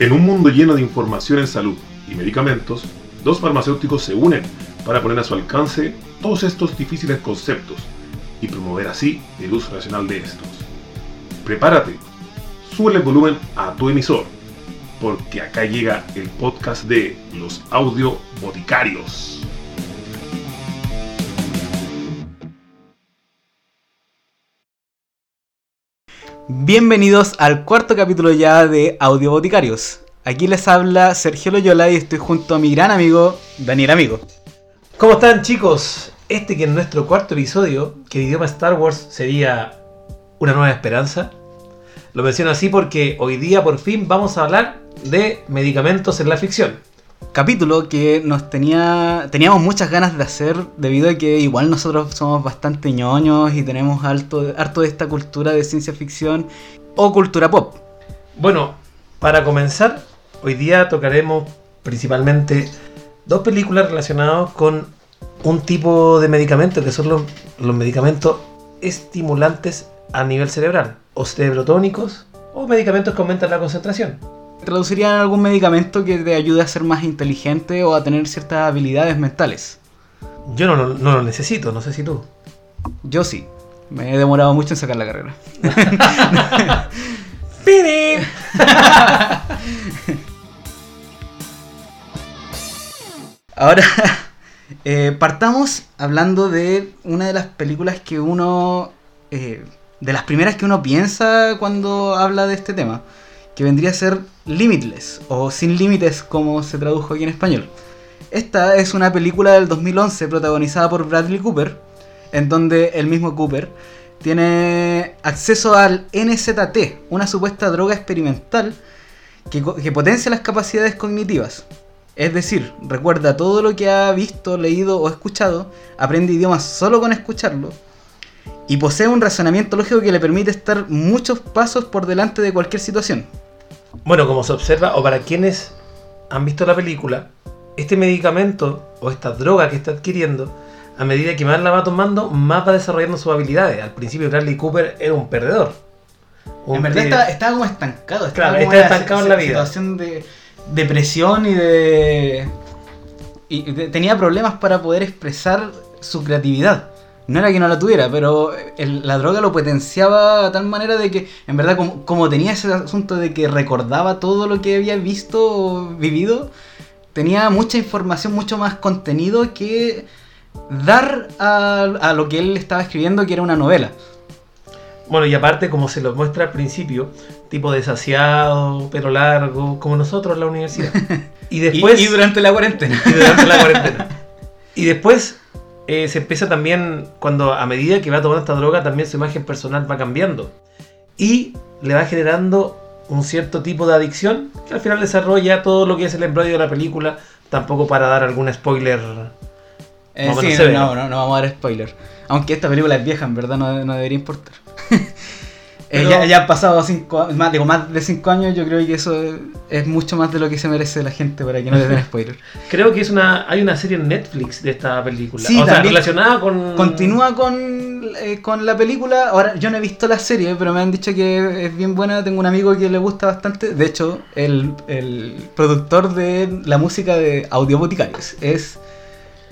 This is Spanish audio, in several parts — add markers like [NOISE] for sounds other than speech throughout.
En un mundo lleno de información en salud y medicamentos, dos farmacéuticos se unen para poner a su alcance todos estos difíciles conceptos y promover así el uso racional de estos. Prepárate, sube el volumen a tu emisor, porque acá llega el podcast de los audio boticarios. Bienvenidos al cuarto capítulo ya de Audio Boticarios. Aquí les habla Sergio Loyola y estoy junto a mi gran amigo Daniel Amigo. ¿Cómo están chicos? Este que es nuestro cuarto episodio, que el idioma Star Wars sería una nueva esperanza. Lo menciono así porque hoy día por fin vamos a hablar de medicamentos en la ficción. Capítulo que nos tenía teníamos muchas ganas de hacer debido a que igual nosotros somos bastante ñoños y tenemos alto, harto de esta cultura de ciencia ficción o cultura pop. Bueno, para comenzar, hoy día tocaremos principalmente dos películas relacionadas con un tipo de medicamento que son los medicamentos estimulantes a nivel cerebral, o cerebrotónicos, o medicamentos que aumentan la concentración. Traducirían algún medicamento que te ayude a ser más inteligente o a tener ciertas habilidades mentales. Yo no, lo- no lo necesito, no sé si tú. Yo sí. Me he demorado mucho en sacar la carrera. [LAUGHS] ¡Piri! [LAUGHS] Ahora, eh, partamos hablando de una de las películas que uno. eh, de las primeras que uno piensa cuando habla de este tema. Que vendría a ser Limitless, o Sin Límites, como se tradujo aquí en español. Esta es una película del 2011 protagonizada por Bradley Cooper, en donde el mismo Cooper tiene acceso al NZT, una supuesta droga experimental que, potencia las capacidades cognitivas. Es decir, recuerda todo lo que ha visto, leído o escuchado, aprende idiomas solo con escucharlo, y posee un razonamiento lógico que le permite estar muchos pasos por delante de cualquier situación. Bueno, como se observa, o para quienes han visto la película, este medicamento o esta droga que está adquiriendo, a medida que más la va tomando, más va desarrollando sus habilidades. Al principio Bradley Cooper era un perdedor. Un en verdad estaba, estaba como estancado, estaba Claro, como estancado en la vida. situación de depresión y de... Y de- tenía problemas para poder expresar su creatividad. No era que no la tuviera, pero el- la droga lo potenciaba de tal manera de que, en verdad, como, como tenía ese asunto de que recordaba todo lo que había visto o vivido, tenía mucha información, mucho más contenido que dar a, a lo que él estaba escribiendo, que era una novela. Bueno, y aparte, como se lo muestra al principio, tipo desasiado, pelo largo, como nosotros en la universidad. Y [LAUGHS] Y- después. y durante la cuarentena. y durante la cuarentena. [LAUGHS] Y después eh, se empieza también, cuando a medida que va tomando esta droga, también su imagen personal va cambiando. Y le va generando un cierto tipo de adicción que al final desarrolla todo lo que es el embrollo de la película, tampoco para dar algún spoiler. Eh, sí, no, ¿no? no, no vamos a dar spoiler. Aunque esta película es vieja, en verdad no, no debería importar. [LAUGHS] Eh, Pero- ya, ya han pasado cinco, más, digo, más de 5 años, yo creo que eso es, es mucho más de lo que se merece la gente para que no le den [LAUGHS] spoiler. Creo que es una hay una serie en Netflix de esta película. Sí, o sea, relacionada con... Continúa con, eh, con la película. Ahora, yo no he visto la serie, pero me han dicho que es bien buena. Tengo un amigo que le gusta bastante. De hecho, el, el productor de la música de Audio Boticarios es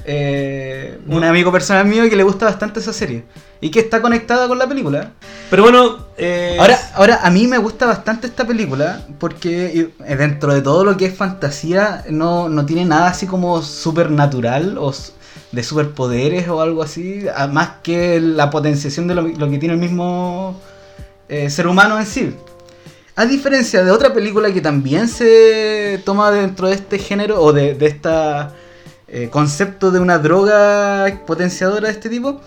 eh, un amigo personal mío que le gusta bastante esa serie. Y que está conectada con la película. Pero bueno... eh, Ahora, ahora, a mí me gusta bastante esta película porque eh, dentro de todo lo que es fantasía no, no tiene nada así como supernatural o de superpoderes o algo así, más que la potenciación de lo, lo que tiene el mismo eh, ser humano en sí. A diferencia de otra película que también se toma dentro de este género o de, de esta eh, concepto de una droga potenciadora de este tipo,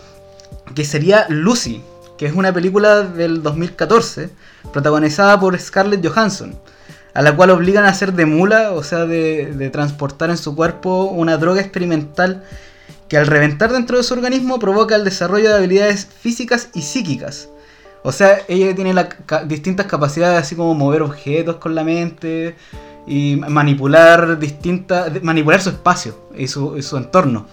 que sería Lucy, que es una película del 2014, protagonizada por Scarlett Johansson, a la cual obligan a hacer de mula, o sea, de, transportar en su cuerpo una droga experimental que al reventar dentro de su organismo provoca el desarrollo de habilidades físicas y psíquicas. O sea, ella tiene distintas capacidades, así como mover objetos con la mente y manipular distintas, manipular su espacio y su, y su entorno.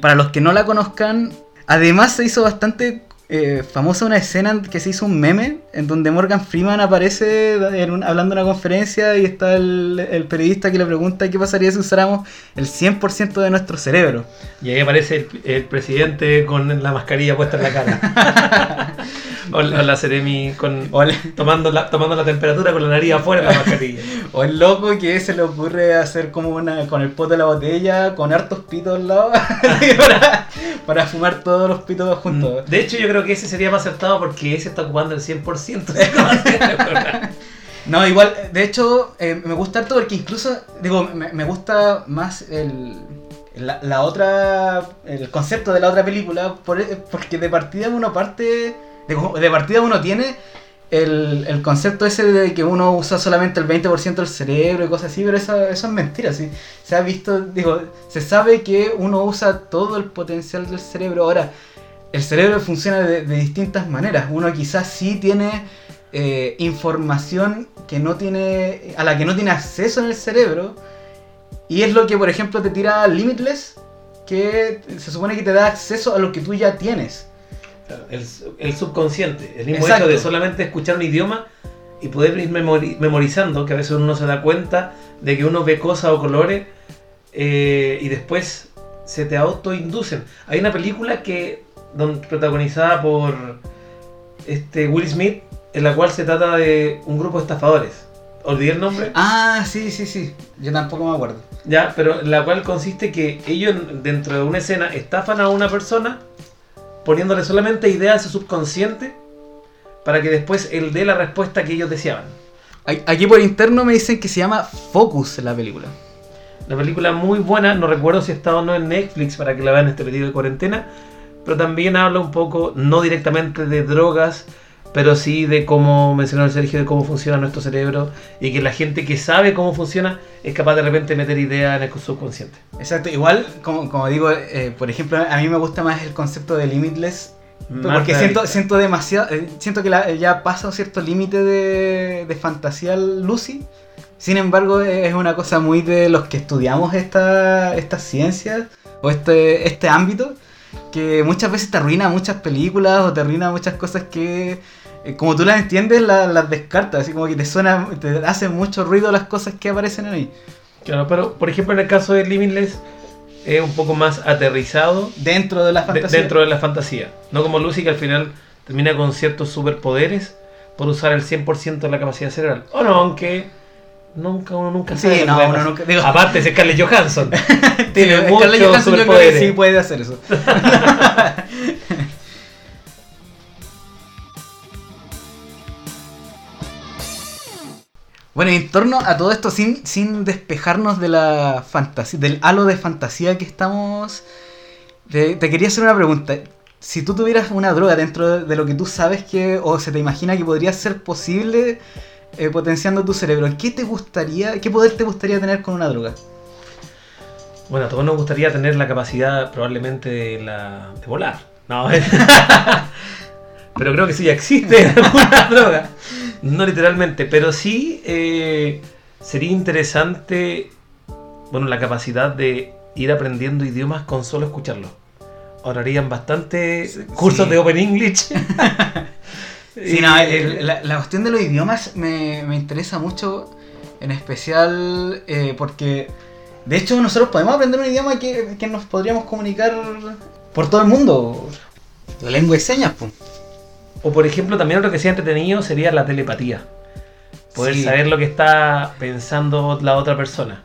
Para los que no la conozcan, además se hizo bastante eh, famosa una escena que se hizo un meme en donde Morgan Freeman aparece en un- hablando en una conferencia y está el, el periodista que le pregunta qué pasaría si usáramos el 100% de nuestro cerebro. Y ahí aparece el, el presidente con la mascarilla puesta en la cara. [LAUGHS] o, la- o la Ceremi con, tomando, la, tomando la temperatura con la nariz afuera de la mascarilla. [LAUGHS] o el loco que se le ocurre hacer como una con el pote de la botella, con hartos pitos al lado, [LAUGHS] para, para fumar todos los pitos juntos. De hecho, yo creo que ese sería más acertado porque ese está ocupando el 100% de. [LAUGHS] No, igual, de hecho, eh, me gusta harto porque incluso, digo, me, me gusta más el, la, la otra, el concepto de la otra película, por- porque de partida uno parte, de, partida uno tiene el, el concepto ese de que uno usa solamente el 20% del cerebro y cosas así, pero eso, es mentira, ¿sí? Se ha visto, digo, se sabe que uno usa todo el potencial del cerebro. Ahora, el cerebro funciona de, de distintas maneras. Uno quizás sí tiene eh, información que no tiene, a la que no tiene acceso en el cerebro. Y es lo que, por ejemplo, te tira Limitless, que se supone que te da acceso a lo que tú ya tienes. Claro, El, el subconsciente, el mismo Exacto. hecho de solamente escuchar un idioma y poder ir memori- memorizando, que a veces uno no se da cuenta de que uno ve cosas o colores eh, y después se te autoinducen. Hay una película que don- protagonizada por este Will Smith, en la cual se trata de un grupo de estafadores. Olvidé el nombre. Ah, sí, sí, sí. Yo tampoco me acuerdo. Ya, pero en la cual consiste que ellos dentro de una escena estafan a una persona poniéndole solamente ideas a su subconsciente para que después él dé la respuesta que ellos deseaban. Aquí por interno me dicen que se llama Focus la película. Una película muy buena, no recuerdo si está o no en Netflix para que la vean en este periodo de cuarentena, pero también habla un poco, no directamente de drogas, pero sí de cómo mencionó el Sergio, de cómo funciona nuestro cerebro y que la gente que sabe cómo funciona es capaz de repente meter ideas en el subconsciente. Exacto, igual, como, como digo, eh, por ejemplo, a mí me gusta más el concepto de Limitless. Más Porque siento, siento demasiado. eh, siento que la- ya pasa un cierto límite de, de fantasía Lucy. Sin embargo, eh, es una cosa muy de los que estudiamos esta, estas ciencias o este, este ámbito. Que muchas veces te arruina muchas películas o te arruina muchas cosas que, como tú las entiendes, la- las descartas. Así como que te suena, te hacen mucho ruido las cosas que aparecen ahí. Claro, pero por ejemplo en el caso de Limitless es un poco más aterrizado Dentro de la de- fantasía. dentro de la fantasía. No como Lucy que al final termina con ciertos superpoderes por usar el 100% de la capacidad cerebral. O no, aunque nunca uno nunca Sí, sabe. lo no, uno nunca- digo- Aparte es Scarlett Johansson. [LAUGHS] Sí, Tiene Scarlett muchos Johansson yo creo que superpoderes. sí puede hacer eso. [LAUGHS] Bueno, y en torno a todo esto, sin, sin despejarnos de la fantasía, del halo de fantasía que estamos, te, quería hacer una pregunta. Si tú tuvieras una droga dentro de, de lo que tú sabes que, o se te imagina que podría ser posible eh, potenciando tu cerebro, ¿qué te gustaría, qué poder te gustaría tener con una droga? Bueno, a todos nos gustaría tener la capacidad probablemente de, la, de volar. No, [LAUGHS] pero creo que sí ya existe [LAUGHS] alguna droga. No literalmente, pero sí eh, sería interesante, bueno, la capacidad de ir aprendiendo idiomas con solo escucharlos. Ahorrarían bastante Sí, cursos sí. de Open English. [LAUGHS] Sí, no, el- la, la cuestión de los idiomas me, me interesa mucho, en especial eh, porque, de hecho, nosotros podemos aprender un idioma que, que nos podríamos comunicar por todo el mundo. La lengua de señas, pues. O por ejemplo, también lo que sería entretenido sería la telepatía. Poder Sí. saber lo que está pensando la otra persona.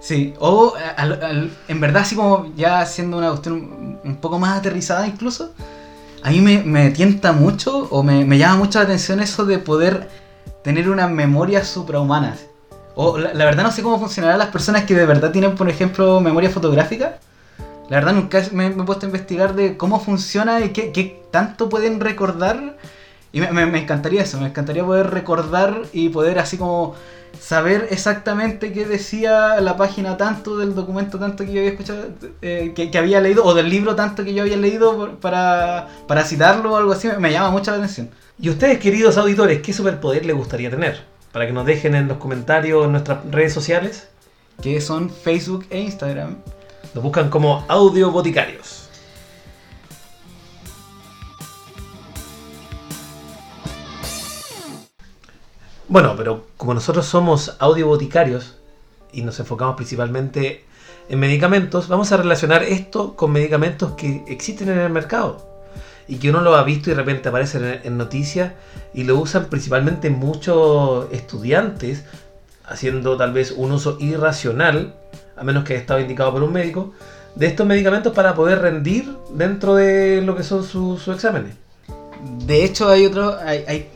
Sí, o al- al- en verdad, así como ya siendo una cuestión un- un poco más aterrizada incluso, a mí me, me tienta mucho o me, me llama mucho la atención eso de poder tener una memoria suprahumana. O la, la verdad no sé cómo funcionarán las personas que de verdad tienen, por ejemplo, memoria fotográfica. La verdad nunca me, me he puesto a investigar de cómo funciona y qué, qué tanto pueden recordar. Y me, me- me encantaría eso, me encantaría poder recordar y poder así como saber exactamente qué decía la página tanto del documento tanto que yo había escuchado, eh, que, que había leído, o del libro tanto que yo había leído por- para, para citarlo o algo así, me, me llama mucho la atención. Y ustedes, queridos auditores, ¿qué superpoder les gustaría tener? Para que nos dejen en los comentarios en nuestras redes sociales. Que son Facebook e Instagram. Lo buscan como audioboticarios. Bueno, pero como nosotros somos audioboticarios y nos enfocamos principalmente en medicamentos, vamos a relacionar esto con medicamentos que existen en el mercado y que uno lo ha visto y de repente aparecen en, noticias y lo usan principalmente muchos estudiantes haciendo tal vez un uso irracional a menos que haya estado indicado por un médico, de estos medicamentos para poder rendir dentro de lo que son sus sus exámenes. De hecho, hay otro, hay, hay,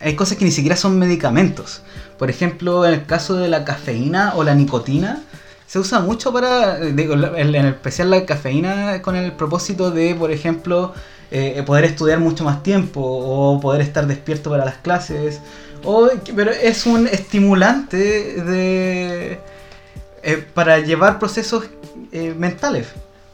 hay cosas que ni siquiera son medicamentos. Por ejemplo, en el caso de la cafeína o la nicotina, se usa mucho para, digo, en especial la cafeína con el propósito de, por ejemplo, eh, poder estudiar mucho más tiempo o poder estar despierto para las clases. O, pero es un estimulante de, eh, para llevar procesos eh, mentales.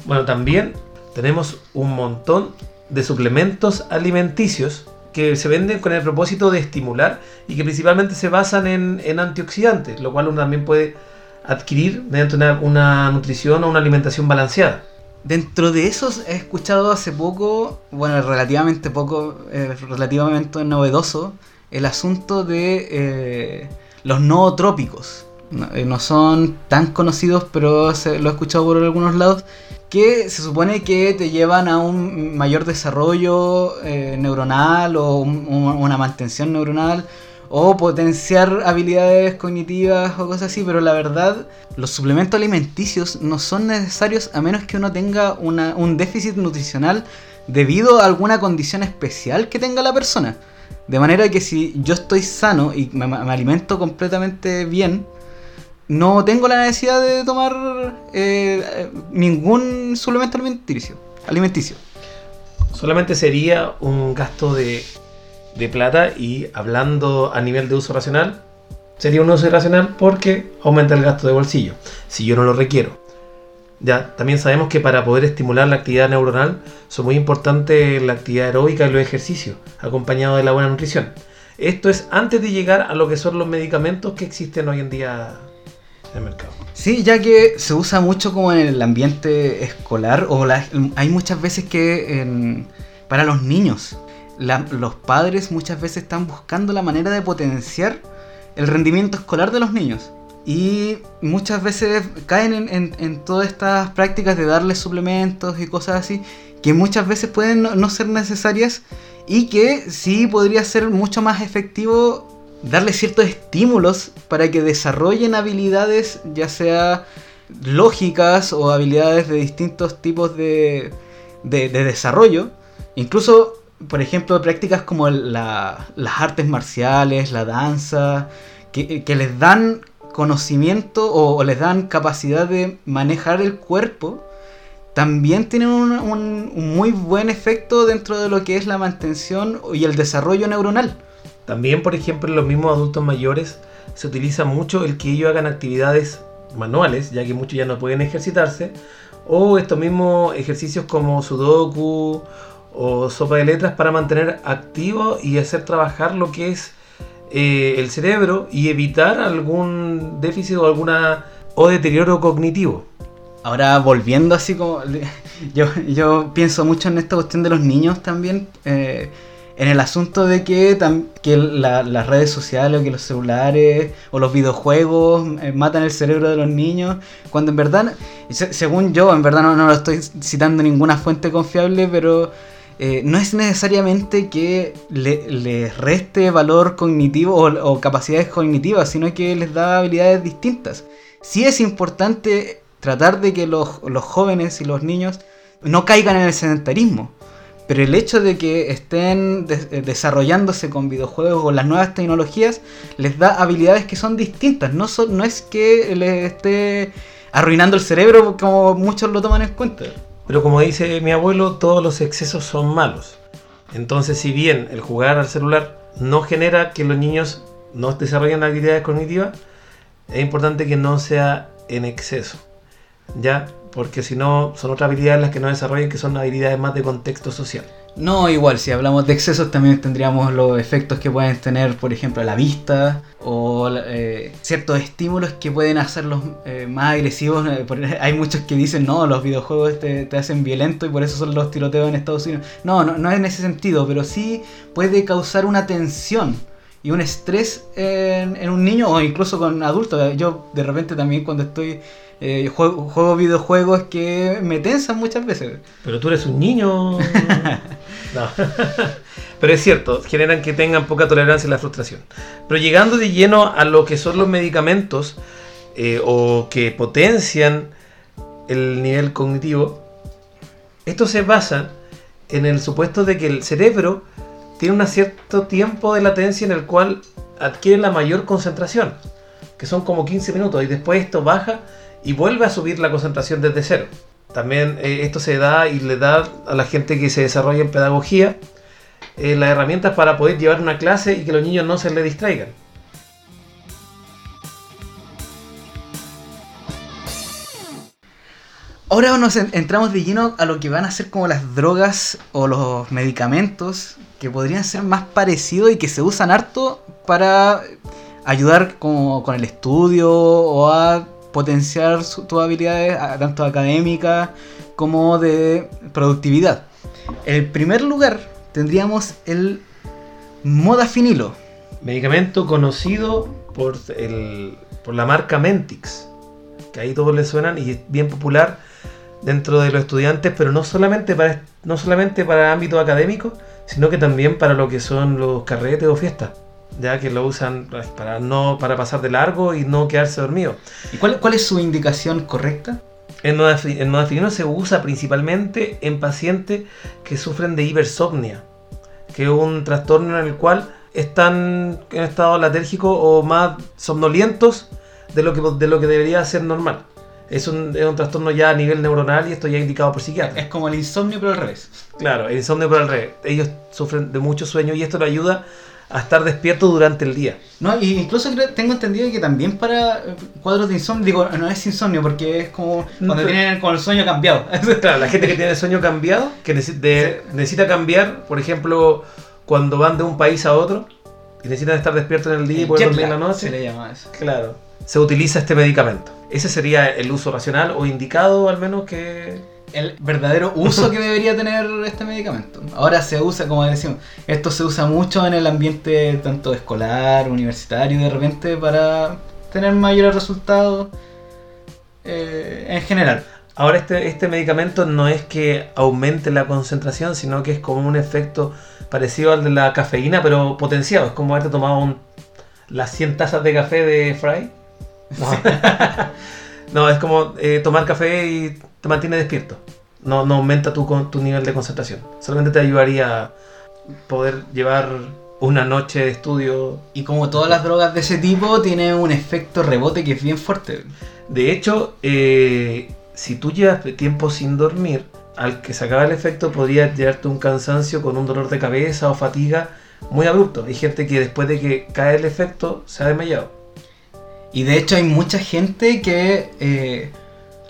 Bueno, también tenemos un montón de suplementos alimenticios que se venden con el propósito de estimular y que principalmente se basan en, en antioxidantes, lo cual uno también puede adquirir mediante una, una nutrición o una alimentación balanceada. Dentro de esos he escuchado hace poco, bueno, relativamente poco, eh, relativamente novedoso, el asunto de eh, los nootrópicos. No, eh, no son tan conocidos, pero se- lo he escuchado por algunos lados, que se supone que te llevan a un mayor desarrollo eh, neuronal o un- un- una mantención neuronal o potenciar habilidades cognitivas o cosas así, pero la verdad, los suplementos alimenticios no son necesarios a menos que uno tenga una- un déficit nutricional debido a alguna condición especial que tenga la persona. De manera que si yo estoy sano y me alimento completamente bien, no tengo la necesidad de tomar eh, ningún suplemento alimenticio. alimenticio. Solamente sería un gasto de, de plata y hablando a nivel de uso racional, sería un uso irracional porque aumenta el gasto de bolsillo, si yo no lo requiero. Ya, también sabemos que para poder estimular la actividad neuronal son muy importantes la actividad aeróbica y los ejercicios, acompañado de la buena nutrición. Esto es antes de llegar a lo que son los medicamentos que existen hoy en día mercado. Sí, ya que se usa mucho como en el ambiente escolar, o hay muchas veces que en- para los niños, los padres muchas veces están buscando la manera de potenciar el rendimiento escolar de los niños. Y muchas veces caen en, en- en todas estas prácticas de darles suplementos y cosas así, que muchas veces pueden no ser necesarias y que sí podría ser mucho más efectivo darle ciertos estímulos para que desarrollen habilidades, ya sea lógicas o habilidades de distintos tipos de, de- de desarrollo. Incluso, por ejemplo, prácticas como la- las artes marciales, la danza, que, que les dan conocimiento o, o les dan capacidad de manejar el cuerpo, también tienen un, un- un muy buen efecto dentro de lo que es la mantención y el desarrollo neuronal. También, por ejemplo, en los mismos adultos mayores se utiliza mucho el que ellos hagan actividades manuales, ya que muchos ya no pueden ejercitarse, o estos mismos ejercicios como sudoku o sopa de letras para mantener activo y hacer trabajar lo que es eh, el cerebro y evitar algún déficit o alguna o deterioro cognitivo. Ahora volviendo así como... [LAUGHS] Yo, pienso mucho en esta cuestión de los niños también. eh, en el asunto de que, las redes sociales o que los celulares o los videojuegos eh, matan el cerebro de los niños. Cuando en verdad, se- según yo, en verdad no, lo estoy citando ninguna fuente confiable, pero eh, no es necesariamente que le- les reste valor cognitivo o, capacidades cognitivas, sino que les da habilidades distintas. Sí es importante tratar de que los jóvenes y los niños no caigan en el sedentarismo. Pero el hecho de que estén eh, desarrollándose con videojuegos o las nuevas tecnologías les da habilidades que son distintas. No, no es que les esté arruinando el cerebro como muchos lo toman en cuenta. Pero como dice mi abuelo, todos los excesos son malos. Entonces, si bien el jugar al celular no genera que los niños no desarrollen habilidades cognitivas, es importante que no sea en exceso. ¿Ya? Porque si no, son otras habilidades las que no desarrollan, que son habilidades más de contexto social. No, igual, si hablamos de excesos también tendríamos los efectos que pueden tener, por ejemplo, la vista o eh, ciertos estímulos que pueden hacerlos eh, más agresivos. Eh, [LAUGHS] hay muchos que dicen, no, los videojuegos te, te hacen violento y por eso son los tiroteos en Estados Unidos. No, no, no es en ese sentido, pero sí puede causar una tensión y un estrés en, en un niño o incluso con adultos. Yo de repente también cuando estoy eh, juego, juego videojuegos que me tensan muchas veces. Pero tú eres un niño. [LAUGHS] no. Pero es cierto, generan que tengan poca tolerancia a la frustración. Pero llegando de lleno a lo que son los medicamentos eh, o que potencian el nivel cognitivo, esto se basa en el supuesto de que el cerebro tiene un cierto tiempo de latencia en el cual adquiere la mayor concentración, que son como 15 minutos, y después esto baja y vuelve a subir la concentración desde cero. También eh, esto se da y le da a la gente que se desarrolla en pedagogía eh, las herramientas para poder llevar una clase y que los niños no se le distraigan. Ahora nos en- entramos de lleno a lo que van a ser como las drogas o los medicamentos que podrían ser más parecidos y que se usan harto para ayudar como con el estudio o a potenciar tus habilidades tanto académicas como de productividad. En primer lugar tendríamos el modafinilo. Medicamento conocido por, por la marca Mentix, que ahí todos le suenan y es bien popular dentro de los estudiantes, pero no solamente para, no solamente para el ámbito académico, sino que también para lo que son los carretes o fiestas, ya que lo usan para, no, para pasar de largo y no quedarse dormido. ¿Y cuál, cuál es su indicación correcta? El modafinilo se usa principalmente en pacientes que sufren de hipersomnia, que es un trastorno en el cual están en estado latérgico o más somnolientos de lo que, de lo que debería ser normal. Es un, es un trastorno ya a nivel neuronal y esto ya indicado por psiquiatras. Es como el insomnio pero al revés. Claro, el insomnio por al revés. Ellos sufren de mucho sueño y esto les ayuda a estar despierto durante el día. No, y incluso creo- tengo entendido que también para eh, cuadros de insomnio, digo, no es insomnio porque es como cuando pero- tienen con el sueño cambiado. [LAUGHS] Claro, la gente que [LAUGHS] tiene el sueño cambiado, que necesi- de- necesita cambiar, por ejemplo, cuando van de un país a otro y necesitan estar despiertos en el día y poder dormir en la noche. Se le llama eso. Claro. Se utiliza este medicamento. Ese sería el uso racional o indicado, al menos que. El verdadero uso que debería tener este medicamento. Ahora se usa, como decimos, esto se usa mucho en el ambiente tanto escolar, universitario, de repente para tener mayores resultados eh, en general. Ahora, este, este medicamento no es que aumente la concentración, sino que es como un efecto parecido al de la cafeína, pero potenciado. Es como haberte tomado un- las 100 tazas de café de Fry. No, [LAUGHS] No, es como eh, tomar café y te mantiene despierto. No, no aumenta tu, tu nivel de concentración. Solamente te ayudaría a poder llevar una noche de estudio. Y como todas las drogas de ese tipo, tiene un efecto rebote que es bien fuerte. De hecho, eh, si tú llevas tiempo sin dormir, al que se acaba el efecto podría llevarte un cansancio con un dolor de cabeza o fatiga muy abrupto. Hay gente que después de que cae el efecto se ha desmayado. Y de hecho hay mucha gente que eh,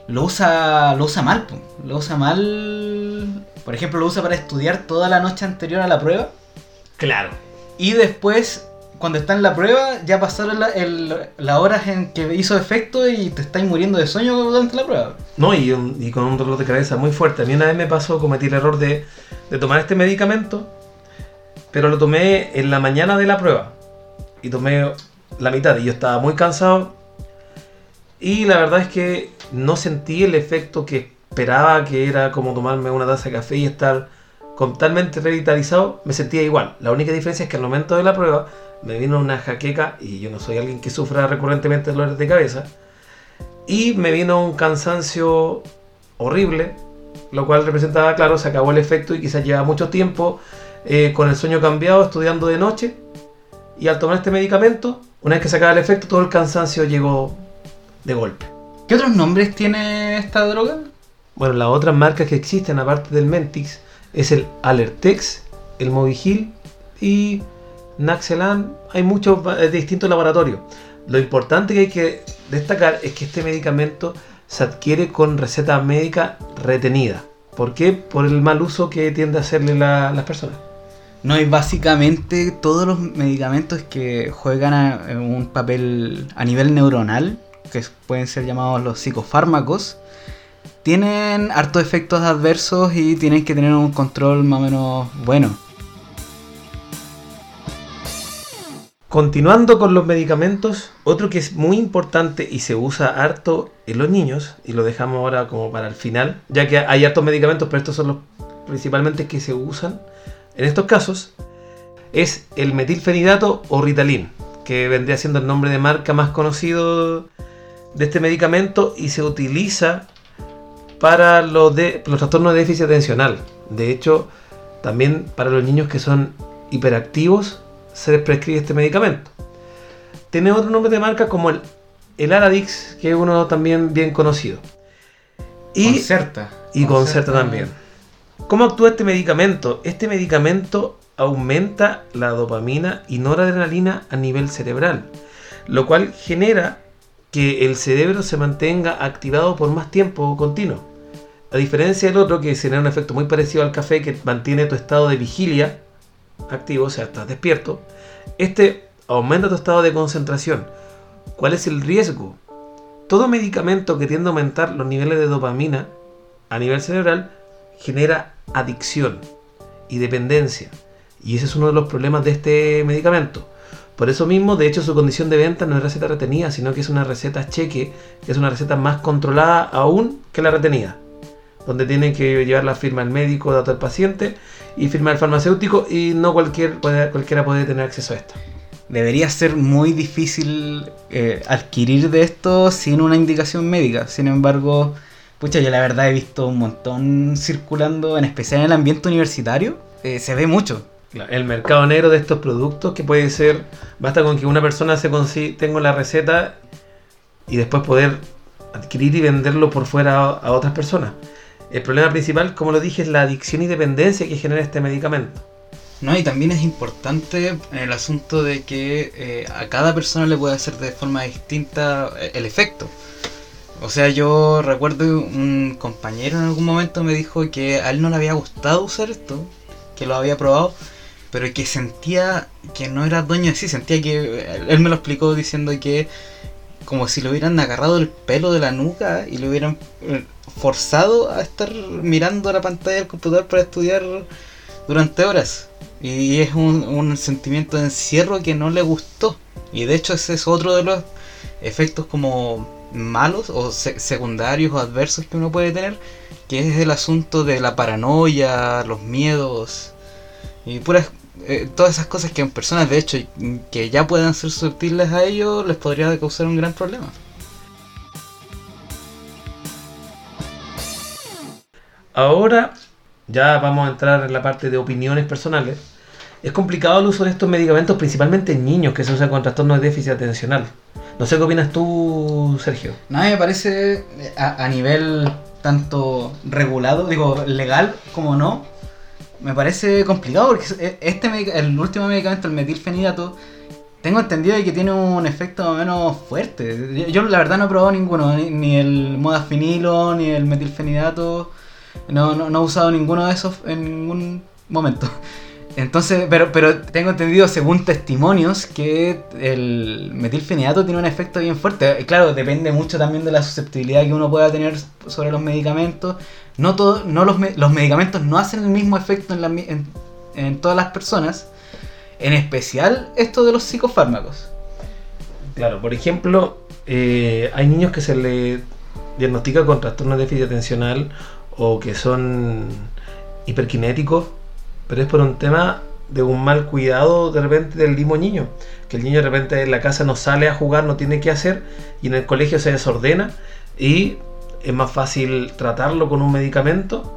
lo usa lo usa mal. Lo usa mal. Por ejemplo, lo usa para estudiar toda la noche anterior a la prueba. Claro. Y después, cuando está en la prueba, ya pasaron la- las horas en que hizo efecto y te estáis muriendo de sueño durante la prueba. No, y, con un dolor de cabeza muy fuerte. A mí una vez me pasó, cometí el error de, de tomar este medicamento, pero lo tomé en la mañana de la prueba. Y tomé la mitad y yo estaba muy cansado. Y la verdad es que no sentí el efecto que esperaba, que era como tomarme una taza de café y estar totalmente revitalizado. Me sentía igual. La única diferencia es que al momento de la prueba me vino una jaqueca y yo no soy alguien que sufra recurrentemente dolores de cabeza. Y me vino un cansancio horrible, lo cual representaba, claro, se acabó el efecto y quizás lleva mucho tiempo eh, con el sueño cambiado, estudiando de noche. Y al tomar este medicamento, una vez que se acaba el efecto, todo el cansancio llegó de golpe. ¿Qué otros nombres tiene esta droga? Bueno, las otras marcas que existen aparte del Mentix es el Alertex, el Movigil y Naxelan. Hay muchos distintos laboratorios. Lo importante que hay que destacar es que este medicamento se adquiere con receta médica retenida. ¿Por qué? Por el mal uso que tiende a hacerle la- las personas. No, y básicamente todos los medicamentos que juegan eh, un papel a nivel neuronal, que pueden ser llamados los psicofármacos, tienen hartos efectos adversos y tienen que tener un control más o menos bueno. Continuando con los medicamentos, otro que es muy importante y se usa harto en los niños, y lo dejamos ahora como para el final, ya que hay hartos medicamentos, pero estos son los principalmente que se usan en estos casos, es el metilfenidato o Ritalin, que vendría siendo el nombre de marca más conocido de este medicamento y se utiliza para los, de, los trastornos de déficit atencional. De hecho, también para los niños que son hiperactivos se les prescribe este medicamento. Tiene otro nombre de marca como el, el Aradix, que es uno también bien conocido. Y Concerta. Y Concerta, también. ¿Cómo actúa este medicamento? Este medicamento aumenta la dopamina y noradrenalina a nivel cerebral, lo cual genera que el cerebro se mantenga activado por más tiempo continuo. A diferencia del otro que genera un efecto muy parecido al café que mantiene tu estado de vigilia activo, o sea, estás despierto, este aumenta tu estado de concentración. ¿Cuál es el riesgo? Todo medicamento que tiende a aumentar los niveles de dopamina a nivel cerebral genera adicción y dependencia. Y ese es uno de los problemas de este medicamento. Por eso mismo, de hecho, su condición de venta no es receta retenida, sino que es una receta cheque, que es una receta más controlada aún que la retenida. Donde tiene que llevar la firma el médico, dato del paciente y firma el farmacéutico y no cualquier, cualquiera puede tener acceso a esto. Debería ser muy difícil eh, adquirir de esto sin una indicación médica. Sin embargo, pucha, yo la verdad he visto un montón circulando, en especial en el ambiente universitario. Eh, se ve mucho el mercado negro de estos productos que puede ser, basta con que una persona se consiga, tenga la receta y después poder adquirir y venderlo por fuera a, otras personas. El problema principal, como lo dije, es la adicción y dependencia que genera este medicamento. No, y también es importante el asunto de que eh, a cada persona le puede hacer de forma distinta eh, el efecto. O sea, yo recuerdo un compañero en algún momento me dijo que a él no le había gustado usar esto, que lo había probado, pero que sentía que no era dueño de sí, sentía que, él me lo explicó diciendo que como si le hubieran agarrado el pelo de la nuca y le hubieran eh, forzado a estar mirando la pantalla del computador para estudiar durante horas. Y es un, sentimiento de encierro que no le gustó. Y de hecho ese es otro de los efectos como malos o secundarios o adversos que uno puede tener, que es el asunto de la paranoia, los miedos y puras eh, todas esas cosas que en personas de hecho que ya puedan ser susceptibles a ello les podría causar un gran problema. Ahora ya vamos a entrar en la parte de opiniones personales. Es complicado el uso de estos medicamentos, principalmente en niños que se usan con trastornos de déficit atencional. No sé qué opinas tú, Sergio. No, me parece a, a nivel tanto regulado, digo, legal como no, me parece complicado porque este el último medicamento, el metilfenidato, tengo entendido que tiene un efecto menos fuerte. Yo la verdad no he probado ninguno, ni, el modafinilo, ni el metilfenidato. No, no, no he usado ninguno de esos en ningún momento. Entonces, pero, pero tengo entendido según testimonios que el metilfenidato tiene un efecto bien fuerte. Claro, depende mucho también de la susceptibilidad que uno pueda tener sobre los medicamentos. No, todo, no los, los medicamentos no hacen el mismo efecto en, en, todas las personas. En especial esto de los psicofármacos. Claro, por ejemplo, eh, hay niños que se le diagnostica con trastorno de déficit atencional o que son hiperkinéticos pero es por un tema de un mal cuidado de repente del mismo niño. Que el niño de repente en la casa no sale a jugar, no tiene qué hacer y en el colegio se desordena y es más fácil tratarlo con un medicamento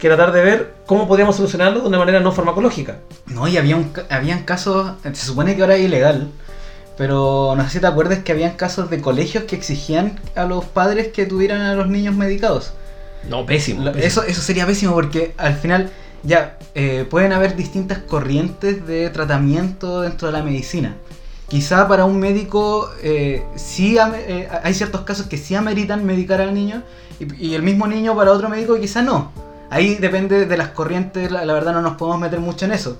que tratar de ver cómo podríamos solucionarlo de una manera no farmacológica. No, y había un, habían casos, se supone que ahora es ilegal, pero no sé si te acuerdas que habían casos de colegios que exigían a los padres que tuvieran a los niños medicados. No, pésimo. Eso, eso sería pésimo porque al final ya, eh, pueden haber distintas corrientes de tratamiento dentro de la medicina. Quizá para un médico eh, sí eh, hay ciertos casos que sí ameritan medicar al niño y, el mismo niño para otro médico quizá no. Ahí depende de las corrientes, la, verdad no nos podemos meter mucho en eso.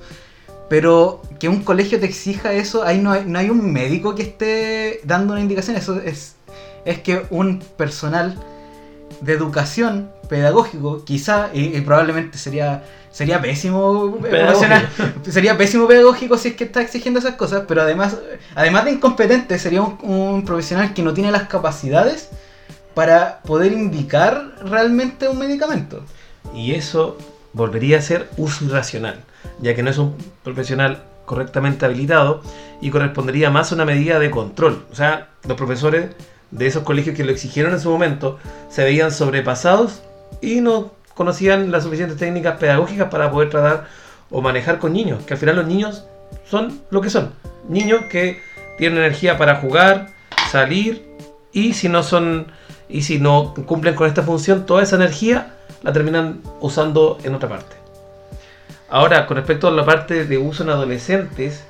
Pero que un colegio te exija eso, ahí no hay, no hay un médico que esté dando una indicación, eso es, es que un personal de educación pedagógico, quizá, y, y probablemente sería sería pésimo eh, [LAUGHS] sería pésimo pedagógico si es que está exigiendo esas cosas, pero además, además de incompetente, sería un, un profesional que no tiene las capacidades para poder indicar realmente un medicamento. Y eso volvería a ser uso irracional, ya que no es un profesional correctamente habilitado y correspondería más a una medida de control. O sea, los profesores de esos colegios que lo exigieron en su momento se veían sobrepasados y no conocían las suficientes técnicas pedagógicas para poder tratar o manejar con niños, que al final los niños son lo que son. Niños que tienen energía para jugar, salir y si no son y si no cumplen con esta función, toda esa energía la terminan usando en otra parte. Ahora, con respecto a la parte de uso en adolescentes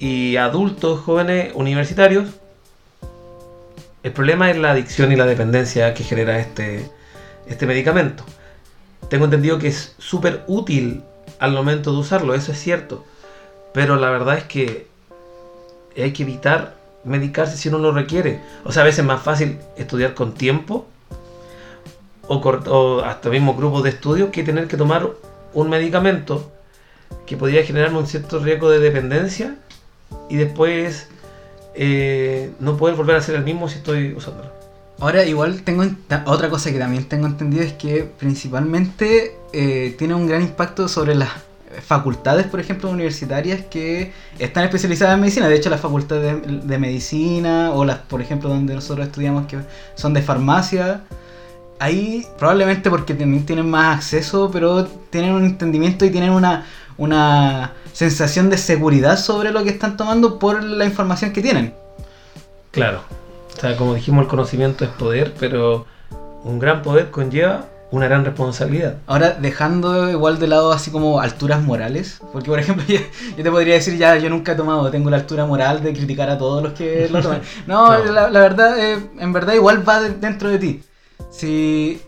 y adultos jóvenes universitarios, el problema es la adicción y la dependencia que genera este, este medicamento. Tengo entendido que es súper útil al momento de usarlo, eso es cierto. Pero la verdad es que hay que evitar medicarse si uno lo requiere. O sea, a veces es más fácil estudiar con tiempo o, o hasta mismo grupos de estudio que tener que tomar un medicamento que podría generarme un cierto riesgo de dependencia y después eh, no poder volver a ser el mismo si estoy usándolo. Ahora, igual tengo otra cosa que también tengo entendido es que principalmente eh, tiene un gran impacto sobre las facultades, por ejemplo, universitarias que están especializadas en medicina. De hecho, las facultades de, de medicina o las, por ejemplo, donde nosotros estudiamos que son de farmacia, ahí probablemente porque también tienen más acceso, pero tienen un entendimiento y tienen una, una sensación de seguridad sobre lo que están tomando por la información que tienen. Claro. O sea, como dijimos, el conocimiento es poder, pero un gran poder conlleva una gran responsabilidad. Ahora, dejando igual de lado así como alturas morales, porque por ejemplo [LAUGHS] yo, yo te podría decir ya, yo nunca he tomado, tengo la altura moral de criticar a todos los que lo toman. [LAUGHS] No, No. La, la verdad, eh, en verdad igual va de- dentro de ti. Si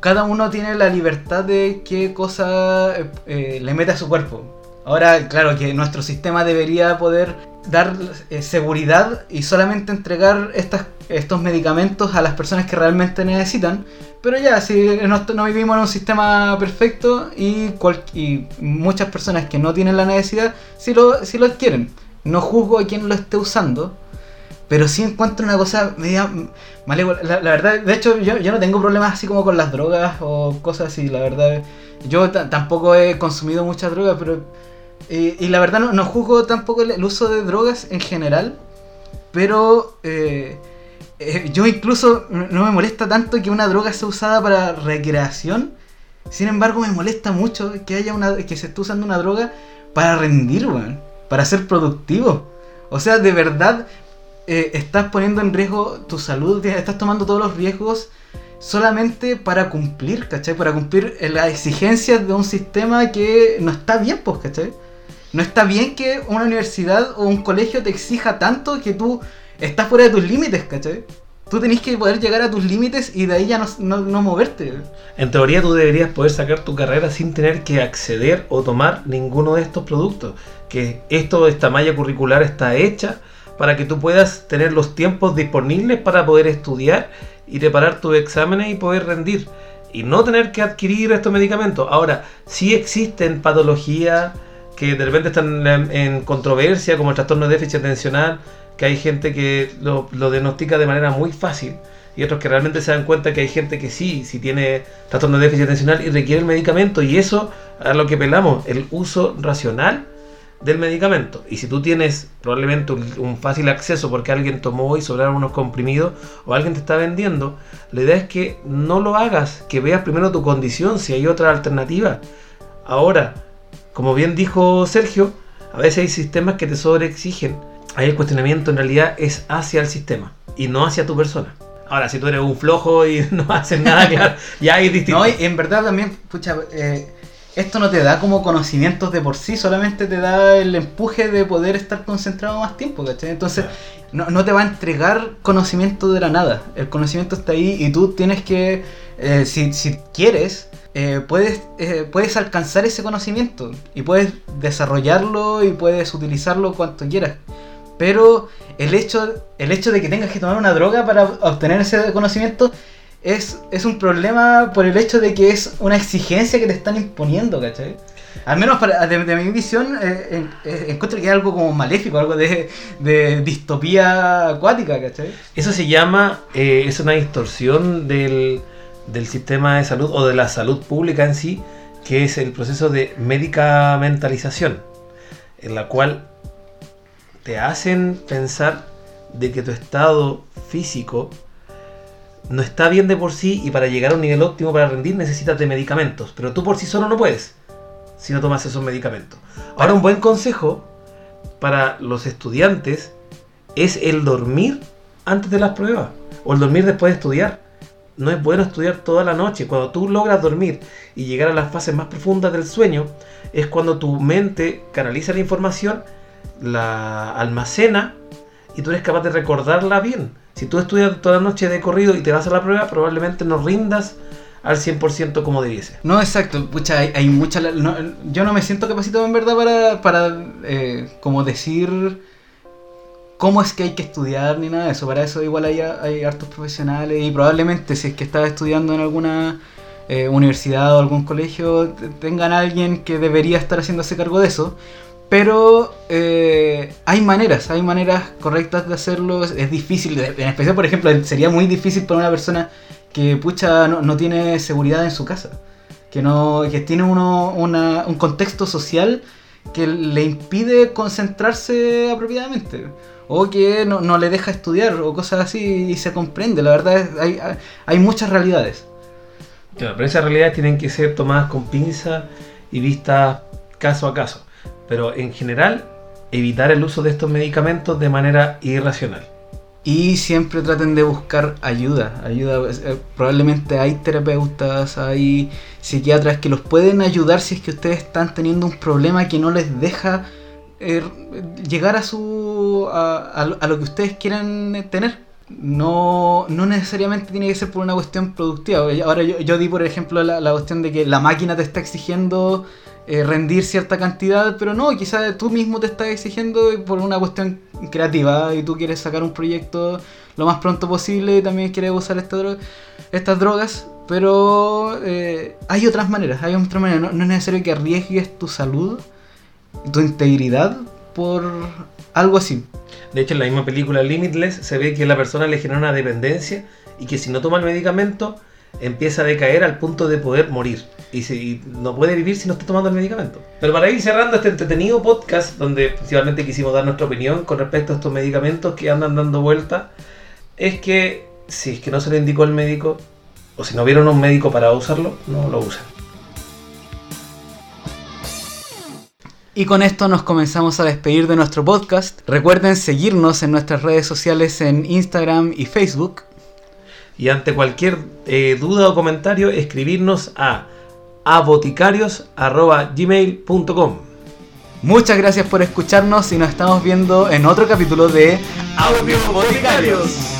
cada uno tiene la libertad de qué cosa eh, eh, le mete a su cuerpo. Ahora, claro que nuestro sistema debería poder dar eh, seguridad y solamente entregar estas, estos medicamentos a las personas que realmente necesitan. Pero ya, si no, no vivimos en un sistema perfecto y, muchas personas que no tienen la necesidad, sí lo, sí lo adquieren. No juzgo a quien lo esté usando, pero sí encuentro una cosa media malévola. La, verdad, de hecho, yo, yo no tengo problemas así como con las drogas o cosas así, la verdad. Yo ta- tampoco he consumido muchas drogas, pero... eh, y la verdad no, no juzgo tampoco el, uso de drogas en general, pero eh, eh, yo incluso no me molesta tanto que una droga sea usada para recreación. Sin embargo, me molesta mucho que haya una que se esté usando una droga para rendir, weón, para ser productivo. O sea, de verdad eh, estás poniendo en riesgo tu salud, estás tomando todos los riesgos solamente para cumplir, ¿cachai? Para cumplir eh, las exigencias de un sistema que no está bien, pues, ¿cachai? No está bien que una universidad o un colegio te exija tanto que tú estás fuera de tus límites, ¿cachai? Tú tenés que poder llegar a tus límites y de ahí ya no- no moverte. En teoría tú deberías poder sacar tu carrera sin tener que acceder o tomar ninguno de estos productos. Que esto, esta malla curricular está hecha para que tú puedas tener los tiempos disponibles para poder estudiar y preparar tus exámenes y poder rendir. Y no tener que adquirir estos medicamentos. Ahora, sí existen patologías que de repente están en, controversia, como el trastorno de déficit atencional, que hay gente que lo, lo diagnostica de manera muy fácil y otros que realmente se dan cuenta que hay gente que sí, sí tiene trastorno de déficit atencional y requiere el medicamento y eso a lo que pelamos, el uso racional del medicamento. Y si tú tienes probablemente un, fácil acceso porque alguien tomó y sobraron unos comprimidos o alguien te está vendiendo, la idea es que no lo hagas, que veas primero tu condición, si hay otra alternativa. Ahora, como bien dijo Sergio, a veces hay sistemas que te sobreexigen. Ahí el cuestionamiento en realidad es hacia el sistema y no hacia tu persona. Ahora, si tú eres un flojo y [LAUGHS] no haces nada, ya hay distinto. No, y en verdad también, pucha, eh, esto no te da como conocimientos de por sí, solamente te da el empuje de poder estar concentrado más tiempo, ¿cachai? Entonces, no, no te va a entregar conocimiento de la nada. El conocimiento está ahí y tú tienes que, eh, si, si quieres, eh, puedes, eh, puedes alcanzar ese conocimiento y puedes desarrollarlo y puedes utilizarlo cuanto quieras. Pero el hecho, el hecho de que tengas que tomar una droga para obtener ese conocimiento es, es un problema por el hecho de que es una exigencia que te están imponiendo, ¿cachai? Al menos para, de, mi visión, eh, eh, encuentro que es algo como maléfico, algo de, de distopía acuática, ¿cachai? Eso se llama, eh, es una distorsión del, del sistema de salud o de la salud pública en sí, que es el proceso de medicamentalización, en la cual te hacen pensar de que tu estado físico no está bien de por sí y para llegar a un nivel óptimo para rendir necesitas de medicamentos, pero tú por sí solo no puedes si no tomas esos medicamentos. Ahora un buen consejo para los estudiantes es el dormir antes de las pruebas o el dormir después de estudiar. No es bueno estudiar toda la noche. Cuando tú logras dormir y llegar a las fases más profundas del sueño, es cuando tu mente canaliza la información, la almacena y tú eres capaz de recordarla bien. Si tú estudias toda la noche de corrido y te vas a la prueba, probablemente no rindas al 100% como debiese. No, exacto, pucha, hay, hay mucha... yo no me siento capacitado en verdad para, para eh, como decir cómo es que hay que estudiar ni nada de eso. Para eso igual hay, hay hartos profesionales y probablemente si es que estás estudiando en alguna eh, universidad o algún colegio, te- tengan a alguien que debería estar haciéndose cargo de eso. Pero eh, hay maneras, hay maneras correctas de hacerlo. Es, difícil, en especial, por ejemplo, sería muy difícil para una persona que, pucha, no, tiene seguridad en su casa. Que, no, que tiene uno, una- un contexto social que le impide concentrarse apropiadamente. O que no, le deja estudiar o cosas así y se comprende. La verdad es hay, hay- muchas realidades. Pero esas realidades tienen que ser tomadas con pinza y vistas caso a caso. Pero en general, evitar el uso de estos medicamentos de manera irracional. Y siempre traten de buscar ayuda. ayuda eh, probablemente hay terapeutas, hay psiquiatras que los pueden ayudar si es que ustedes están teniendo un problema que no les deja eh, llegar a su a, a lo- que ustedes quieran tener. No, no necesariamente tiene que ser por una cuestión productiva. Ahora yo, yo di por ejemplo la, la cuestión de que la máquina te está exigiendo eh, rendir cierta cantidad, pero no, quizás tú mismo te estás exigiendo por una cuestión creativa y tú quieres sacar un proyecto lo más pronto posible y también quieres usar esta estas drogas, pero eh, hay otras maneras, hay otras maneras. No, no es necesario que arriesgues tu salud, tu integridad por algo así. De hecho, en la misma película Limitless se ve que la persona le genera una dependencia y que si no toma el medicamento empieza a decaer al punto de poder morir. Y, si, no puede vivir si no está tomando el medicamento. Pero para ir cerrando este entretenido podcast, donde principalmente quisimos dar nuestra opinión con respecto a estos medicamentos que andan dando vuelta, es que si es que no se lo indicó el médico, o si no vieron un médico para usarlo, no lo usan. Y con esto nos comenzamos a despedir de nuestro podcast. Recuerden seguirnos en nuestras redes sociales en Instagram y Facebook. Y ante cualquier eh, duda o comentario, escribirnos a aboticarios.gmail.com Muchas gracias por escucharnos y nos estamos viendo en otro capítulo de ¡Audio Boticarios!